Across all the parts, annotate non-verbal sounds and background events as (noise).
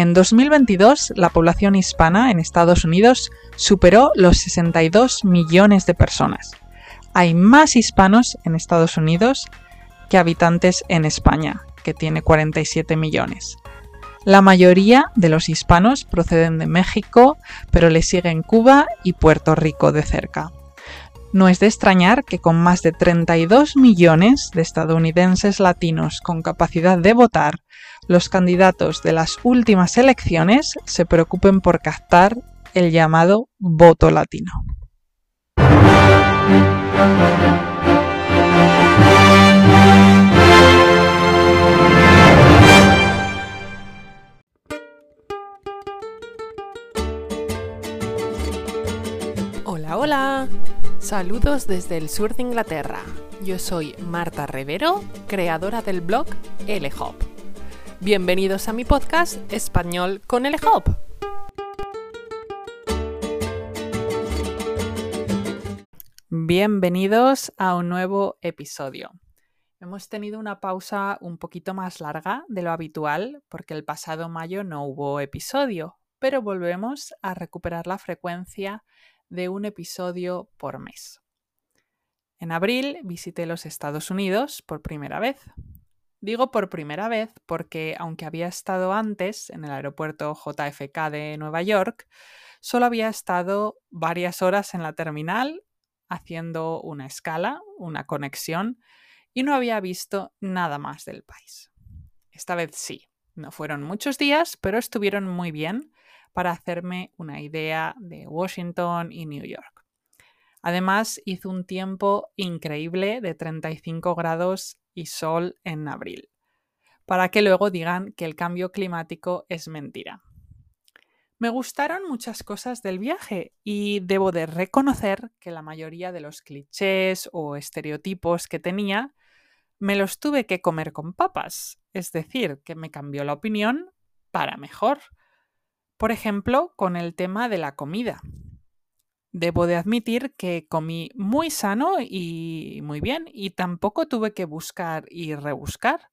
En 2022, la población hispana en Estados Unidos superó los 62 millones de personas. Hay más hispanos en Estados Unidos que habitantes en España, que tiene 47 millones. La mayoría de los hispanos proceden de México, pero le siguen Cuba y Puerto Rico de cerca. No es de extrañar que con más de 32 millones de estadounidenses latinos con capacidad de votar, los candidatos de las últimas elecciones se preocupen por captar el llamado voto latino. Hola, hola. Saludos desde el sur de Inglaterra. Yo soy Marta Rivero, creadora del blog LHOP. Bienvenidos a mi podcast Español con LHOP. Bienvenidos a un nuevo episodio. Hemos tenido una pausa un poquito más larga de lo habitual porque el pasado mayo no hubo episodio, pero volvemos a recuperar la frecuencia de un episodio por mes. En abril visité los Estados Unidos por primera vez. Digo por primera vez porque, aunque había estado antes en el aeropuerto JFK de Nueva York, solo había estado varias horas en la terminal haciendo una escala, una conexión, y no había visto nada más del país. Esta vez sí, no fueron muchos días, pero estuvieron muy bien para hacerme una idea de Washington y New York. Además, hizo un tiempo increíble de 35 grados y sol en abril, para que luego digan que el cambio climático es mentira. Me gustaron muchas cosas del viaje y debo de reconocer que la mayoría de los clichés o estereotipos que tenía me los tuve que comer con papas, es decir, que me cambió la opinión para mejor. Por ejemplo, con el tema de la comida. Debo de admitir que comí muy sano y muy bien y tampoco tuve que buscar y rebuscar.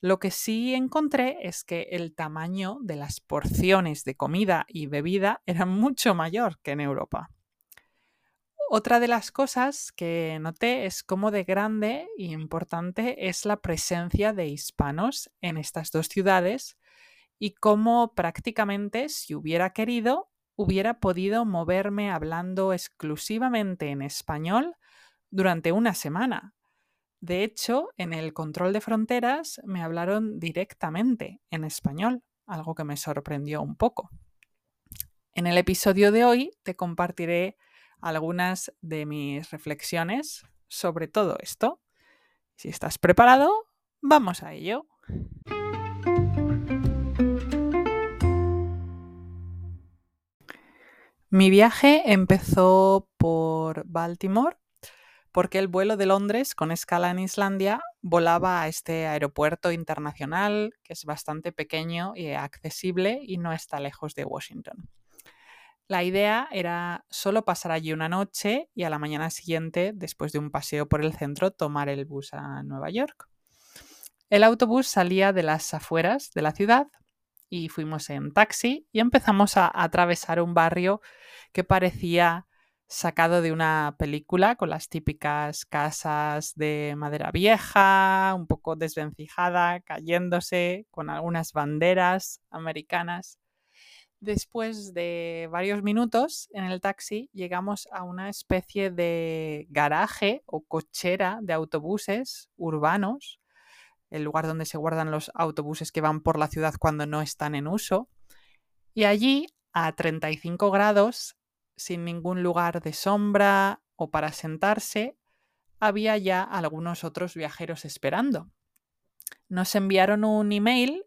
Lo que sí encontré es que el tamaño de las porciones de comida y bebida era (laughs) mucho mayor que en Europa. Otra de las cosas que noté es cómo de grande y importante es la presencia de hispanos en estas dos ciudades y cómo prácticamente, si hubiera querido, hubiera podido moverme hablando exclusivamente en español durante una semana. De hecho, en el control de fronteras me hablaron directamente en español, algo que me sorprendió un poco. En el episodio de hoy te compartiré algunas de mis reflexiones sobre todo esto. Si estás preparado, vamos a ello. Mi viaje empezó por Baltimore porque el vuelo de Londres con escala en Islandia volaba a este aeropuerto internacional que es bastante pequeño y accesible y no está lejos de Washington. La idea era solo pasar allí una noche y a la mañana siguiente, después de un paseo por el centro, tomar el bus a Nueva York. El autobús salía de las afueras de la ciudad y fuimos en taxi y empezamos a atravesar un barrio que parecía sacado de una película con las típicas casas de madera vieja, un poco desvencijada, cayéndose, con algunas banderas americanas. Después de varios minutos en el taxi llegamos a una especie de garaje o cochera de autobuses urbanos el lugar donde se guardan los autobuses que van por la ciudad cuando no están en uso. Y allí, a 35 grados, sin ningún lugar de sombra o para sentarse, había ya algunos otros viajeros esperando. Nos enviaron un email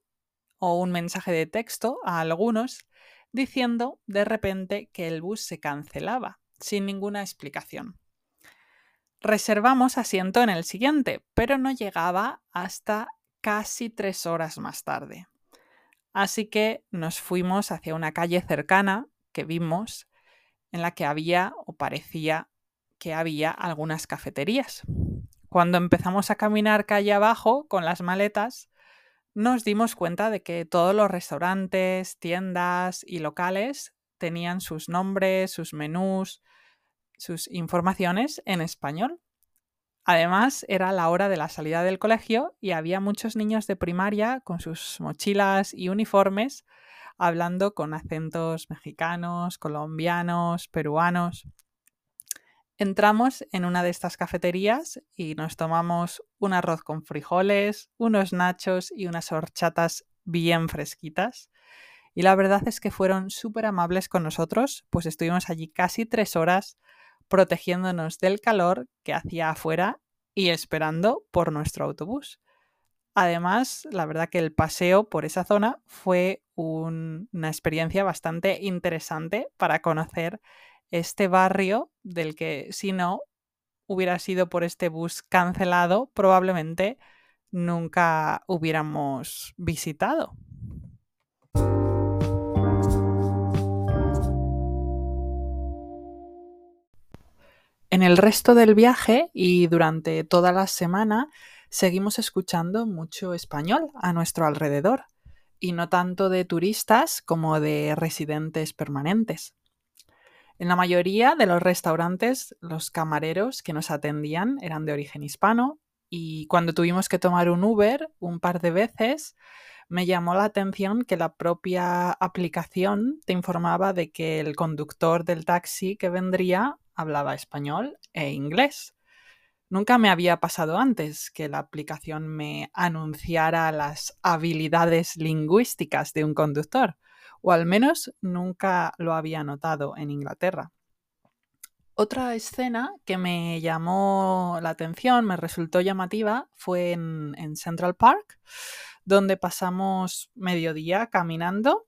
o un mensaje de texto a algunos diciendo de repente que el bus se cancelaba, sin ninguna explicación. Reservamos asiento en el siguiente, pero no llegaba hasta casi tres horas más tarde. Así que nos fuimos hacia una calle cercana que vimos en la que había o parecía que había algunas cafeterías. Cuando empezamos a caminar calle abajo con las maletas, nos dimos cuenta de que todos los restaurantes, tiendas y locales tenían sus nombres, sus menús, sus informaciones en español. Además, era la hora de la salida del colegio y había muchos niños de primaria con sus mochilas y uniformes hablando con acentos mexicanos, colombianos, peruanos. Entramos en una de estas cafeterías y nos tomamos un arroz con frijoles, unos nachos y unas horchatas bien fresquitas. Y la verdad es que fueron súper amables con nosotros, pues estuvimos allí casi tres horas protegiéndonos del calor que hacía afuera y esperando por nuestro autobús. Además, la verdad que el paseo por esa zona fue una experiencia bastante interesante para conocer este barrio del que si no hubiera sido por este bus cancelado, probablemente nunca hubiéramos visitado. En el resto del viaje y durante toda la semana seguimos escuchando mucho español a nuestro alrededor, y no tanto de turistas como de residentes permanentes. En la mayoría de los restaurantes, los camareros que nos atendían eran de origen hispano y cuando tuvimos que tomar un Uber un par de veces, me llamó la atención que la propia aplicación te informaba de que el conductor del taxi que vendría hablaba español e inglés. Nunca me había pasado antes que la aplicación me anunciara las habilidades lingüísticas de un conductor o al menos nunca lo había notado en Inglaterra. Otra escena que me llamó la atención, me resultó llamativa, fue en, Central Park, donde pasamos mediodía caminando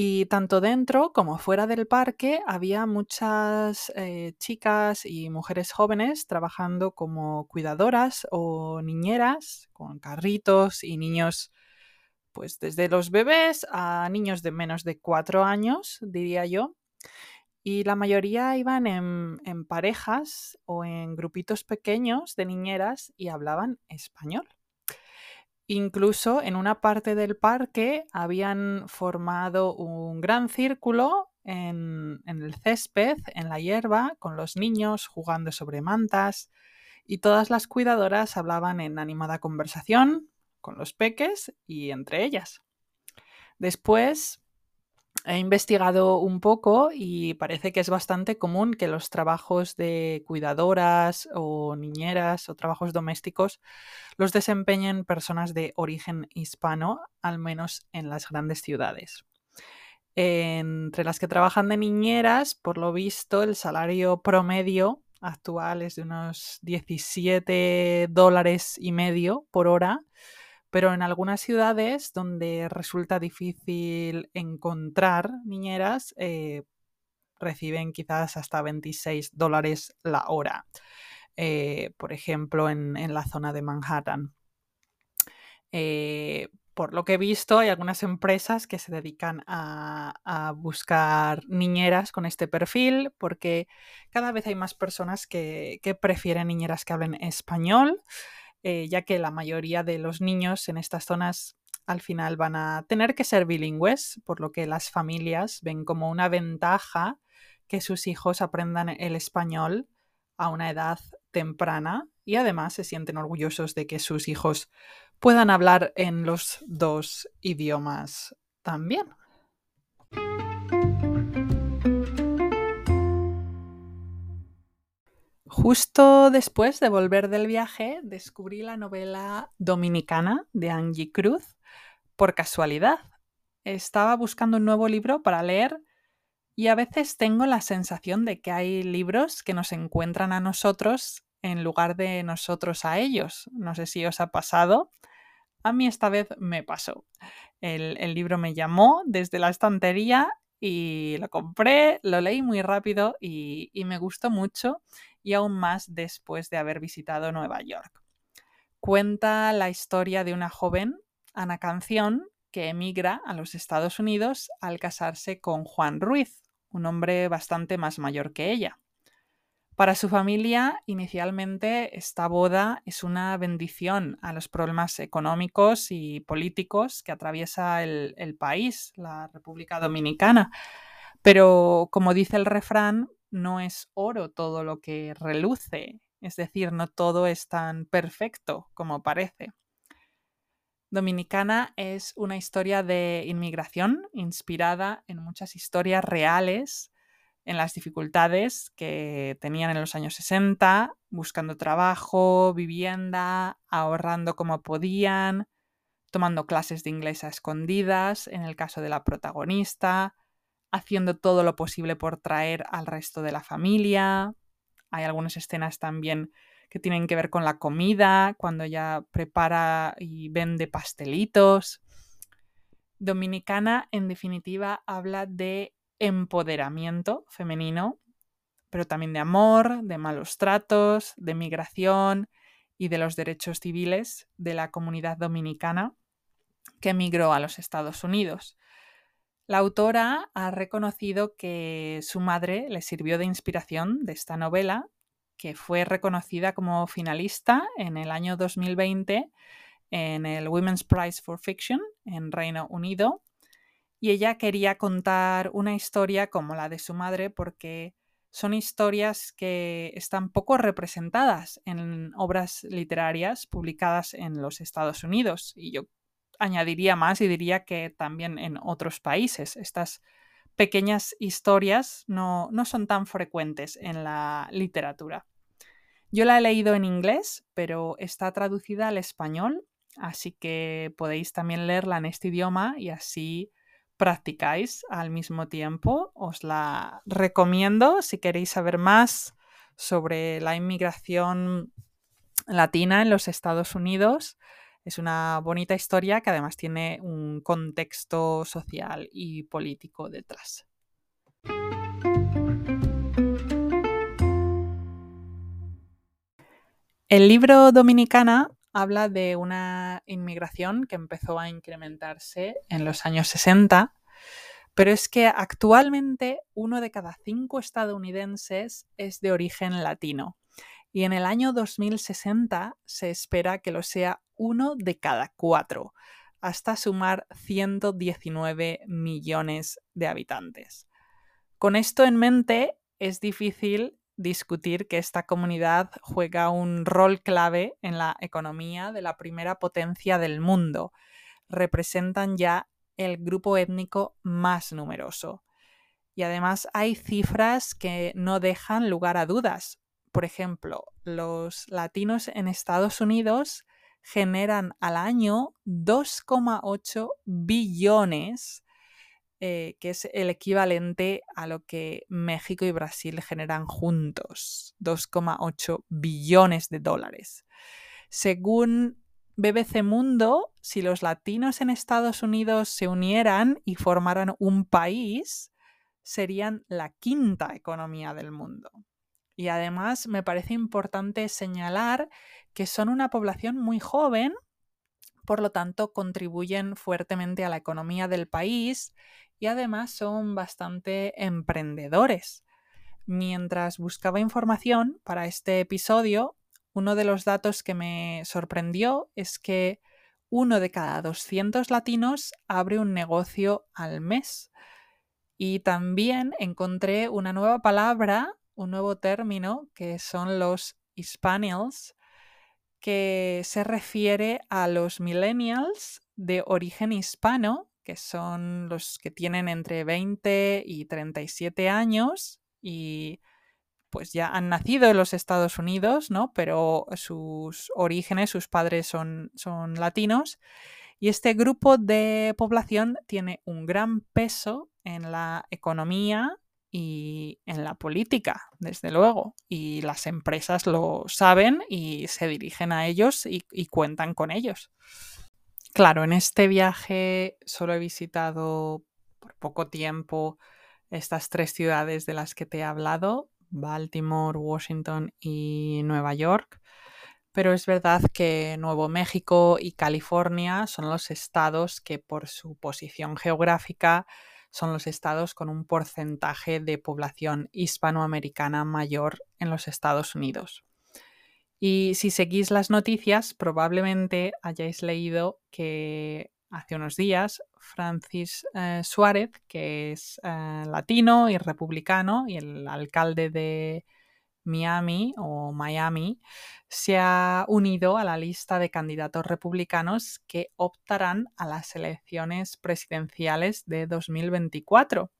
y tanto dentro como fuera del parque había muchas eh, chicas y mujeres jóvenes trabajando como cuidadoras o niñeras con carritos y niños pues desde los bebés a niños de menos de cuatro años, diría yo. Y la mayoría iban en, parejas o en grupitos pequeños de niñeras y hablaban español. Incluso en una parte del parque habían formado un gran círculo en, el césped, en la hierba, con los niños jugando sobre mantas y todas las cuidadoras hablaban en animada conversación, con los peques y entre ellas. Después he investigado un poco y parece que es bastante común que los trabajos de cuidadoras o niñeras o trabajos domésticos los desempeñen personas de origen hispano, al menos en las grandes ciudades. Entre las que trabajan de niñeras, por lo visto, el salario promedio actual es de unos 17 dólares y medio por hora pero en algunas ciudades donde resulta difícil encontrar niñeras, eh, reciben quizás hasta 26 dólares la hora, eh, por ejemplo, en, la zona de Manhattan. Eh, por lo que he visto, hay algunas empresas que se dedican a, buscar niñeras con este perfil, porque cada vez hay más personas que, que prefieren niñeras que hablen español. Eh, ya que la mayoría de los niños en estas zonas al final van a tener que ser bilingües, por lo que las familias ven como una ventaja que sus hijos aprendan el español a una edad temprana y además se sienten orgullosos de que sus hijos puedan hablar en los dos idiomas también. Justo después de volver del viaje, descubrí la novela dominicana de Angie Cruz por casualidad. Estaba buscando un nuevo libro para leer y a veces tengo la sensación de que hay libros que nos encuentran a nosotros en lugar de nosotros a ellos. No sé si os ha pasado. A mí esta vez me pasó. El, libro me llamó desde la estantería y lo compré, lo leí muy rápido y me gustó mucho y aún más después de haber visitado Nueva York. Cuenta la historia de una joven, Ana Canción, que emigra a los Estados Unidos al casarse con Juan Ruiz, un hombre bastante más mayor que ella. Para su familia, inicialmente, esta boda es una bendición a los problemas económicos y políticos que atraviesa el, el país, la República Dominicana. Pero, como dice el refrán, no es oro todo lo que reluce, es decir, no todo es tan perfecto como parece. Dominicana es una historia de inmigración inspirada en muchas historias reales en las dificultades que tenían en los años 60, buscando trabajo, vivienda, ahorrando como podían, tomando clases de inglés a escondidas, en el caso de la protagonista, haciendo todo lo posible por traer al resto de la familia. Hay algunas escenas también que tienen que ver con la comida, cuando ella prepara y vende pastelitos. Dominicana, en definitiva, habla de empoderamiento femenino, pero también de amor, de malos tratos, de migración y de los derechos civiles de la comunidad dominicana que emigró a los Estados Unidos. La autora ha reconocido que su madre le sirvió de inspiración de esta novela, que fue reconocida como finalista en el año 2020 en el Women's Prize for Fiction en Reino Unido. Y ella quería contar una historia como la de su madre porque son historias que están poco representadas en obras literarias publicadas en los Estados Unidos. Y yo añadiría más y diría que también en otros países. Estas pequeñas historias no, no son tan frecuentes en la literatura. Yo la he leído en inglés, pero está traducida al español, así que podéis también leerla en este idioma y así practicáis al mismo tiempo. Os la recomiendo si queréis saber más sobre la inmigración latina en los Estados Unidos. Es una bonita historia que además tiene un contexto social y político detrás. El libro Dominicana habla de una inmigración que empezó a incrementarse en los años 60, pero es que actualmente uno de cada cinco estadounidenses es de origen latino y en el año 2060 se espera que lo sea uno de cada cuatro, hasta sumar 119 millones de habitantes. Con esto en mente, es difícil discutir que esta comunidad juega un rol clave en la economía de la primera potencia del mundo. Representan ya el grupo étnico más numeroso. Y además hay cifras que no dejan lugar a dudas. Por ejemplo, los latinos en Estados Unidos generan al año 2,8 billones eh, que es el equivalente a lo que México y Brasil generan juntos, 2,8 billones de dólares. Según BBC Mundo, si los latinos en Estados Unidos se unieran y formaran un país, serían la quinta economía del mundo. Y además me parece importante señalar que son una población muy joven, por lo tanto contribuyen fuertemente a la economía del país y además son bastante emprendedores. Mientras buscaba información para este episodio, uno de los datos que me sorprendió es que uno de cada 200 latinos abre un negocio al mes. Y también encontré una nueva palabra, un nuevo término, que son los Hispanials, que se refiere a los millennials de origen hispano que son los que tienen entre 20 y 37 años y pues ya han nacido en los Estados Unidos, ¿no? Pero sus orígenes, sus padres son, son latinos. Y este grupo de población tiene un gran peso en la economía y en la política, desde luego. Y las empresas lo saben y se dirigen a ellos y, cuentan con ellos. Claro, en este viaje solo he visitado por poco tiempo estas tres ciudades de las que te he hablado, Baltimore, Washington y Nueva York. Pero es verdad que Nuevo México y California son los estados que por su posición geográfica son los estados con un porcentaje de población hispanoamericana mayor en los Estados Unidos. Y si seguís las noticias, probablemente hayáis leído que hace unos días Francis eh, Suárez, que es eh, latino y republicano y el alcalde de Miami o Miami, se ha unido a la lista de candidatos republicanos que optarán a las elecciones presidenciales de 2024.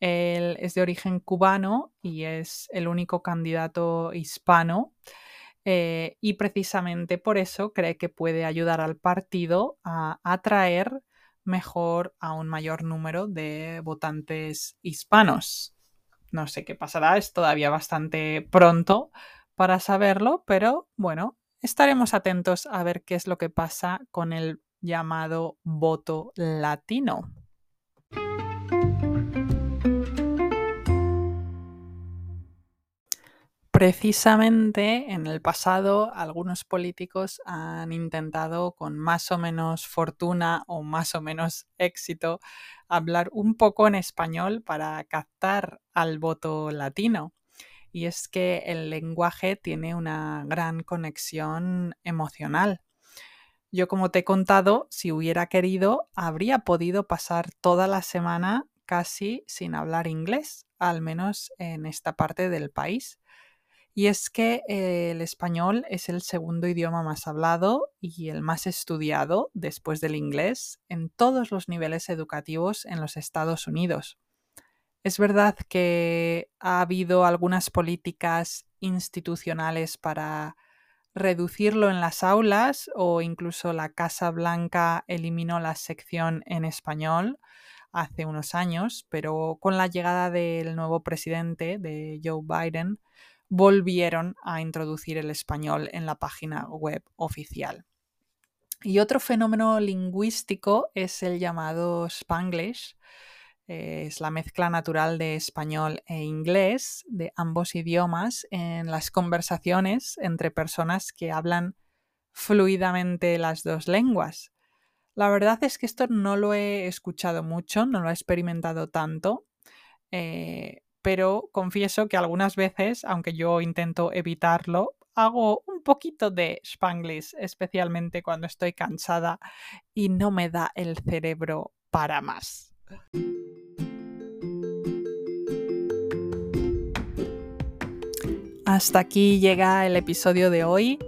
Él es de origen cubano y es el único candidato hispano eh, y precisamente por eso cree que puede ayudar al partido a atraer mejor a un mayor número de votantes hispanos. No sé qué pasará, es todavía bastante pronto para saberlo, pero bueno, estaremos atentos a ver qué es lo que pasa con el llamado voto latino. Precisamente en el pasado algunos políticos han intentado con más o menos fortuna o más o menos éxito hablar un poco en español para captar al voto latino. Y es que el lenguaje tiene una gran conexión emocional. Yo como te he contado, si hubiera querido, habría podido pasar toda la semana casi sin hablar inglés, al menos en esta parte del país y es que eh, el español es el segundo idioma más hablado y el más estudiado después del inglés en todos los niveles educativos en los Estados Unidos. Es verdad que ha habido algunas políticas institucionales para reducirlo en las aulas o incluso la Casa Blanca eliminó la sección en español hace unos años, pero con la llegada del nuevo presidente, de Joe Biden, volvieron a introducir el español en la página web oficial. Y otro fenómeno lingüístico es el llamado Spanglish. es la mezcla natural de español e inglés, de ambos idiomas, en las conversaciones entre personas que hablan fluidamente las dos lenguas. La verdad es que esto no lo he escuchado mucho, no lo he experimentado tanto. Eh, pero confieso que algunas veces, aunque yo intento evitarlo, hago un poquito de spanglish, especialmente cuando estoy cansada y no me da el cerebro para más. Hasta aquí llega el episodio de hoy.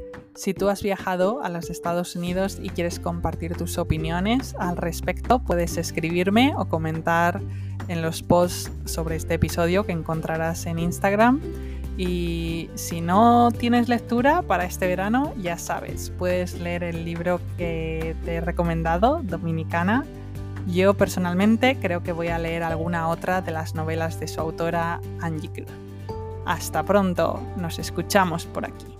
Si tú has viajado a los Estados Unidos y quieres compartir tus opiniones al respecto, puedes escribirme o comentar en los posts sobre este episodio que encontrarás en Instagram. Y si no tienes lectura para este verano, ya sabes, puedes leer el libro que te he recomendado, Dominicana. Yo personalmente creo que voy a leer alguna otra de las novelas de su autora Angie. Hasta pronto, nos escuchamos por aquí.